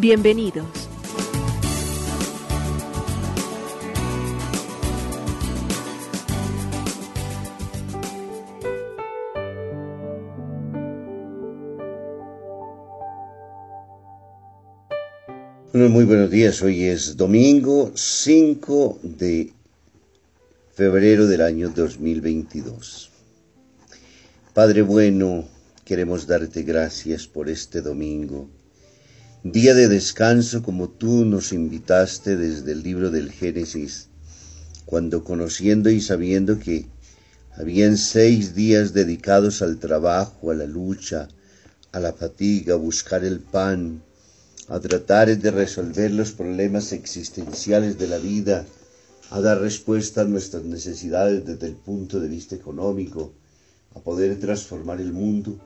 Bienvenidos. muy buenos días. Hoy es domingo 5 de febrero del año 2022. Padre bueno, queremos darte gracias por este domingo, día de descanso como tú nos invitaste desde el libro del Génesis, cuando conociendo y sabiendo que habían seis días dedicados al trabajo, a la lucha, a la fatiga, a buscar el pan, a tratar de resolver los problemas existenciales de la vida, a dar respuesta a nuestras necesidades desde el punto de vista económico, a poder transformar el mundo,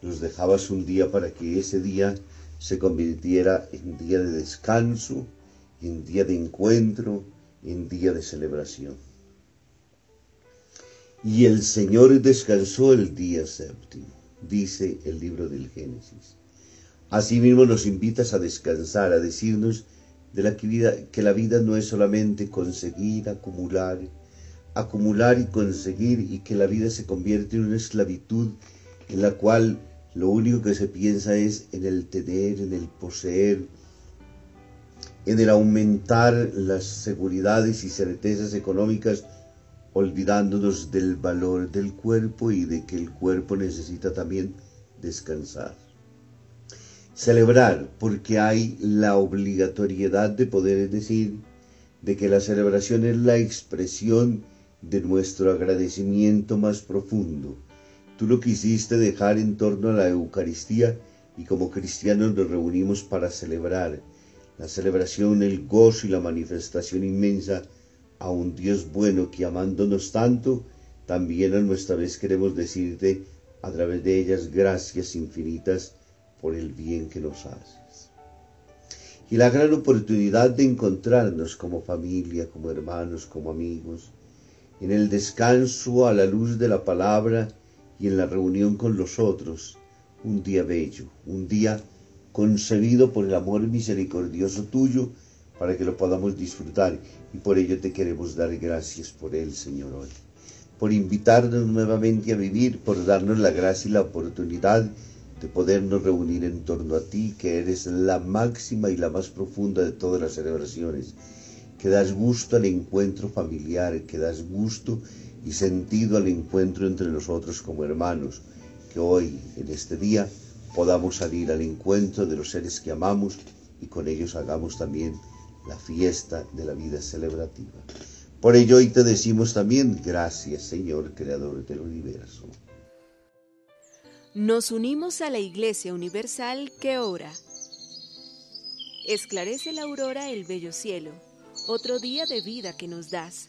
nos dejabas un día para que ese día se convirtiera en día de descanso, en día de encuentro, en día de celebración. Y el Señor descansó el día séptimo, dice el libro del Génesis. Asimismo nos invitas a descansar, a decirnos que, que la vida no es solamente conseguir, acumular, acumular y conseguir y que la vida se convierte en una esclavitud en la cual lo único que se piensa es en el tener, en el poseer, en el aumentar las seguridades y certezas económicas, olvidándonos del valor del cuerpo y de que el cuerpo necesita también descansar. Celebrar, porque hay la obligatoriedad de poder decir de que la celebración es la expresión de nuestro agradecimiento más profundo. Tú lo quisiste dejar en torno a la Eucaristía y como cristianos nos reunimos para celebrar. La celebración, el gozo y la manifestación inmensa a un Dios bueno que amándonos tanto, también a nuestra vez queremos decirte a través de ellas gracias infinitas por el bien que nos haces. Y la gran oportunidad de encontrarnos como familia, como hermanos, como amigos, en el descanso a la luz de la palabra y en la reunión con los otros, un día bello, un día concebido por el amor misericordioso tuyo para que lo podamos disfrutar y por ello te queremos dar gracias por él, Señor, hoy, por invitarnos nuevamente a vivir, por darnos la gracia y la oportunidad de podernos reunir en torno a ti, que eres la máxima y la más profunda de todas las celebraciones que das gusto al encuentro familiar, que das gusto y sentido al encuentro entre nosotros como hermanos, que hoy, en este día, podamos salir al encuentro de los seres que amamos y con ellos hagamos también la fiesta de la vida celebrativa. Por ello hoy te decimos también gracias Señor, Creador del universo. Nos unimos a la Iglesia Universal que ora. Esclarece la aurora el bello cielo otro día de vida que nos das.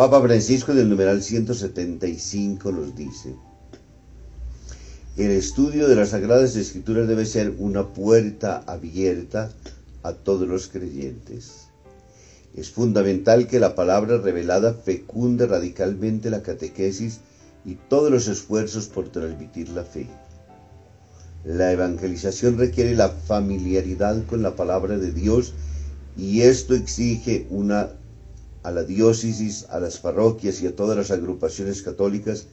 Papa Francisco del numeral 175 nos dice, el estudio de las Sagradas Escrituras debe ser una puerta abierta a todos los creyentes. Es fundamental que la palabra revelada fecunde radicalmente la catequesis y todos los esfuerzos por transmitir la fe. La evangelización requiere la familiaridad con la palabra de Dios y esto exige una a la diócesis, a las parroquias y a todas las agrupaciones católicas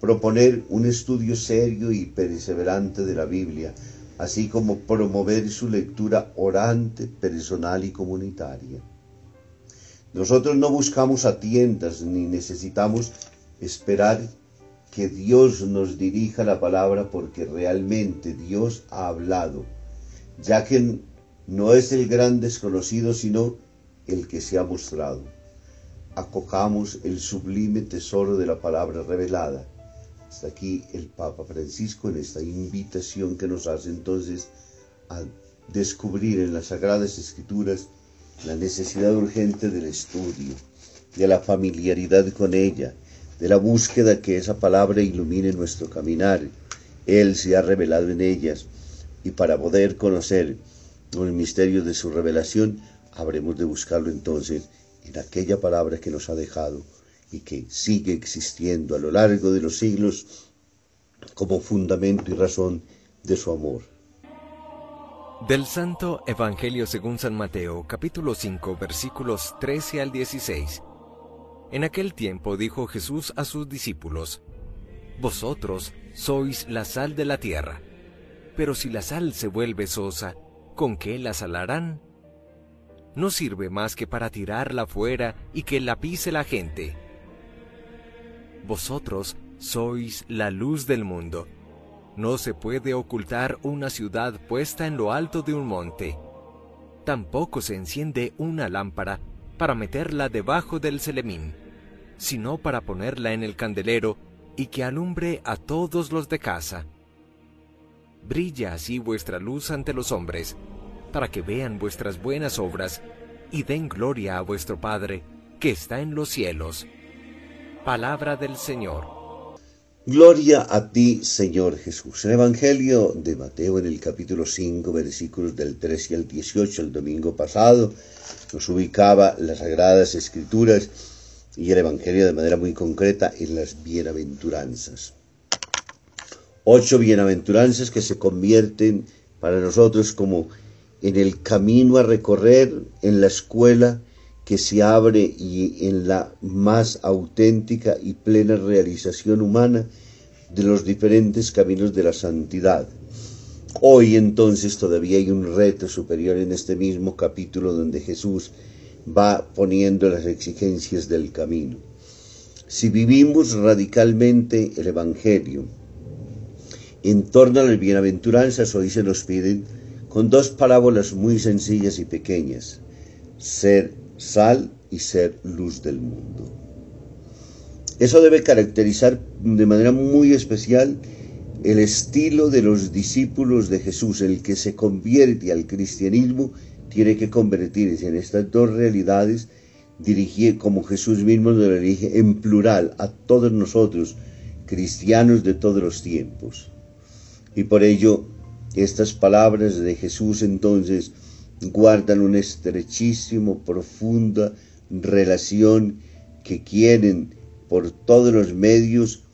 proponer un estudio serio y perseverante de la Biblia, así como promover su lectura orante, personal y comunitaria. Nosotros no buscamos a tiendas ni necesitamos esperar que Dios nos dirija la palabra porque realmente Dios ha hablado, ya que no es el gran desconocido sino el que se ha mostrado. Acojamos el sublime tesoro de la palabra revelada. Hasta aquí el Papa Francisco en esta invitación que nos hace entonces a descubrir en las Sagradas Escrituras la necesidad urgente del estudio, de la familiaridad con ella, de la búsqueda que esa palabra ilumine nuestro caminar. Él se ha revelado en ellas y para poder conocer el misterio de su revelación, habremos de buscarlo entonces en aquella palabra que nos ha dejado y que sigue existiendo a lo largo de los siglos como fundamento y razón de su amor. Del Santo Evangelio según San Mateo, capítulo 5, versículos 13 al 16. En aquel tiempo dijo Jesús a sus discípulos, Vosotros sois la sal de la tierra, pero si la sal se vuelve sosa, ¿con qué la salarán? No sirve más que para tirarla fuera y que la pise la gente. Vosotros sois la luz del mundo. No se puede ocultar una ciudad puesta en lo alto de un monte. Tampoco se enciende una lámpara para meterla debajo del celemín, sino para ponerla en el candelero y que alumbre a todos los de casa. Brilla así vuestra luz ante los hombres, para que vean vuestras buenas obras y den gloria a vuestro Padre, que está en los cielos. Palabra del Señor. Gloria a ti, Señor Jesús. El Evangelio de Mateo en el capítulo 5, versículos del 13 al 18, el domingo pasado, nos ubicaba las Sagradas Escrituras y el Evangelio de manera muy concreta en las bienaventuranzas. Ocho bienaventuranzas que se convierten para nosotros como en el camino a recorrer, en la escuela que se abre y en la más auténtica y plena realización humana de los diferentes caminos de la santidad. Hoy entonces todavía hay un reto superior en este mismo capítulo donde Jesús va poniendo las exigencias del camino. Si vivimos radicalmente el Evangelio en torno a las bienaventuranzas, hoy se nos piden con dos parábolas muy sencillas y pequeñas, ser sal y ser luz del mundo. Eso debe caracterizar de manera muy especial el estilo de los discípulos de Jesús, el que se convierte al cristianismo tiene que convertirse en estas dos realidades, dirigir como Jesús mismo nos dirige en plural a todos nosotros, cristianos de todos los tiempos. Y por ello, estas palabras de Jesús entonces guardan una estrechísima, profunda relación que quieren por todos los medios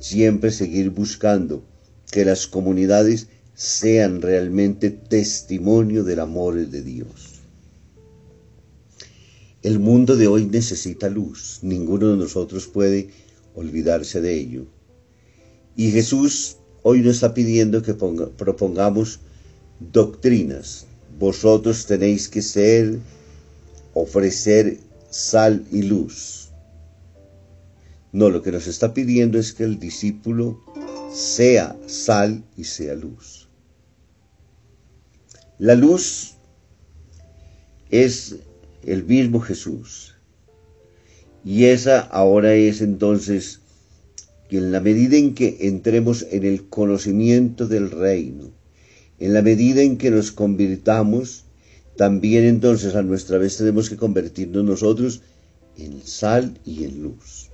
siempre seguir buscando que las comunidades sean realmente testimonio del amor de Dios. El mundo de hoy necesita luz, ninguno de nosotros puede olvidarse de ello. Y Jesús hoy nos está pidiendo que propongamos doctrinas, vosotros tenéis que ser, ofrecer sal y luz. No, lo que nos está pidiendo es que el discípulo sea sal y sea luz. La luz es el mismo Jesús. Y esa ahora es entonces que en la medida en que entremos en el conocimiento del reino, en la medida en que nos convirtamos, también entonces a nuestra vez tenemos que convertirnos nosotros en sal y en luz.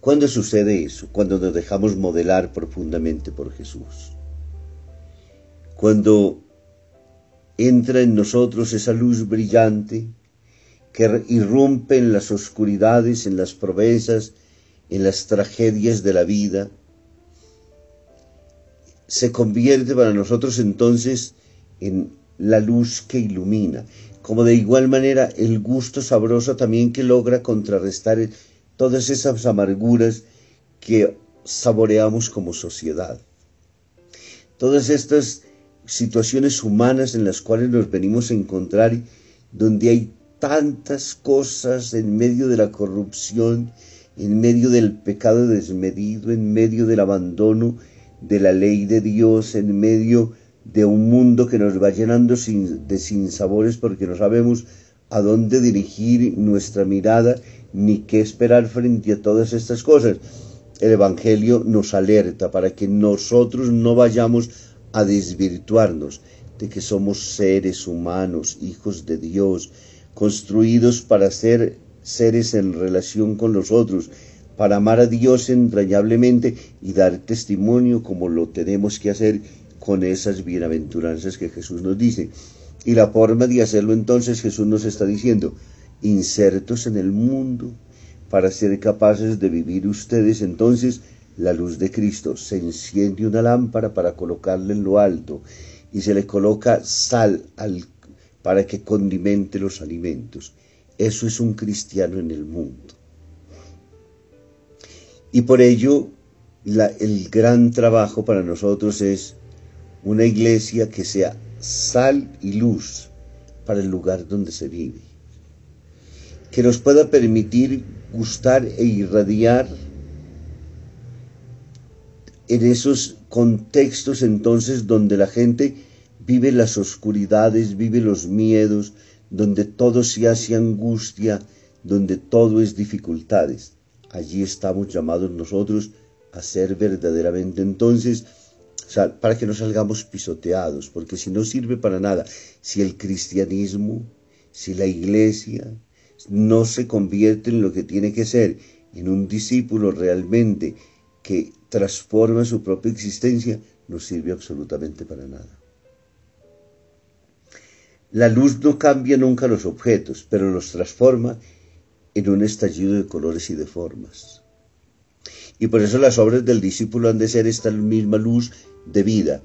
¿Cuándo sucede eso? Cuando nos dejamos modelar profundamente por Jesús. Cuando entra en nosotros esa luz brillante que irrumpe en las oscuridades, en las proezas, en las tragedias de la vida, se convierte para nosotros entonces en la luz que ilumina, como de igual manera el gusto sabroso también que logra contrarrestar todas esas amarguras que saboreamos como sociedad. Todas estas situaciones humanas en las cuales nos venimos a encontrar, donde hay tantas cosas en medio de la corrupción, en medio del pecado desmedido, en medio del abandono de la ley de Dios, en medio de un mundo que nos va llenando de sinsabores porque no sabemos a dónde dirigir nuestra mirada ni qué esperar frente a todas estas cosas. El Evangelio nos alerta para que nosotros no vayamos a desvirtuarnos de que somos seres humanos, hijos de Dios, construidos para ser seres en relación con los otros, para amar a Dios entrañablemente y dar testimonio como lo tenemos que hacer con esas bienaventuranzas que Jesús nos dice. Y la forma de hacerlo entonces Jesús nos está diciendo, insertos en el mundo para ser capaces de vivir ustedes entonces la luz de Cristo. Se enciende una lámpara para colocarla en lo alto y se le coloca sal al, para que condimente los alimentos. Eso es un cristiano en el mundo. Y por ello el gran trabajo para nosotros es una iglesia que sea sal y luz para el lugar donde se vive, que nos pueda permitir gustar e irradiar en esos contextos entonces donde la gente vive las oscuridades, vive los miedos, donde todo se hace angustia, donde todo es dificultades. Allí estamos llamados nosotros a ser verdaderamente entonces para que no salgamos pisoteados, porque si no sirve para nada, si el cristianismo, si la iglesia no se convierte en lo que tiene que ser, en un discípulo realmente que transforma su propia existencia, no sirve absolutamente para nada. La luz no cambia nunca los objetos, pero los transforma en un estallido de colores y de formas. Y por eso las obras del discípulo han de ser esta misma luz de vida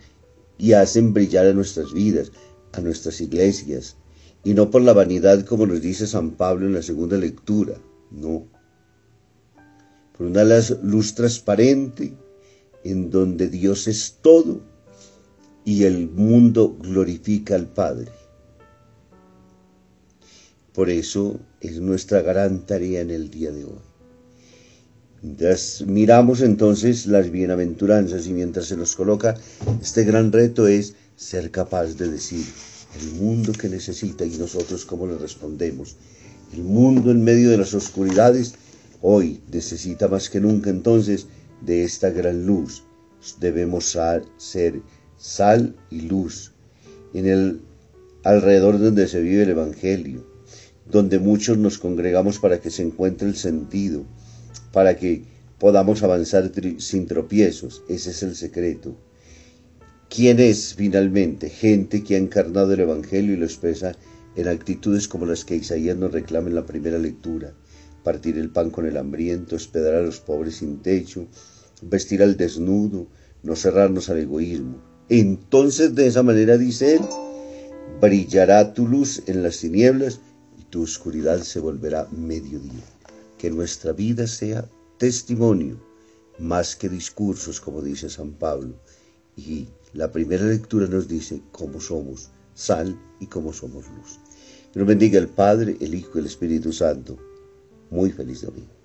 y hacen brillar a nuestras vidas, a nuestras iglesias, y no por la vanidad como nos dice San Pablo en la segunda lectura, no. Por una luz transparente en donde Dios es todo y el mundo glorifica al Padre. Por eso es nuestra gran tarea en el día de hoy. Mientras miramos entonces las bienaventuranzas y mientras se nos coloca este gran reto es ser capaz de decir el mundo que necesita y nosotros cómo le respondemos. El mundo en medio de las oscuridades hoy necesita más que nunca entonces de esta gran luz. Debemos ser sal y luz en el alrededor donde se vive el Evangelio, donde muchos nos congregamos para que se encuentre el sentido, para que podamos avanzar sin tropiezos. Ese es el secreto. ¿Quién es finalmente? Gente que ha encarnado el Evangelio y lo expresa en actitudes como las que Isaías nos reclama en la primera lectura. Partir el pan con el hambriento, hospedar a los pobres sin techo, vestir al desnudo, no cerrarnos al egoísmo. Entonces de esa manera, dice él, brillará tu luz en las tinieblas tu oscuridad se volverá mediodía que nuestra vida sea testimonio más que discursos, como dice San Pablo. Y la primera lectura nos dice cómo somos sal y cómo somos luz. Que nos bendiga el Padre, el Hijo y el Espíritu Santo. Muy feliz domingo.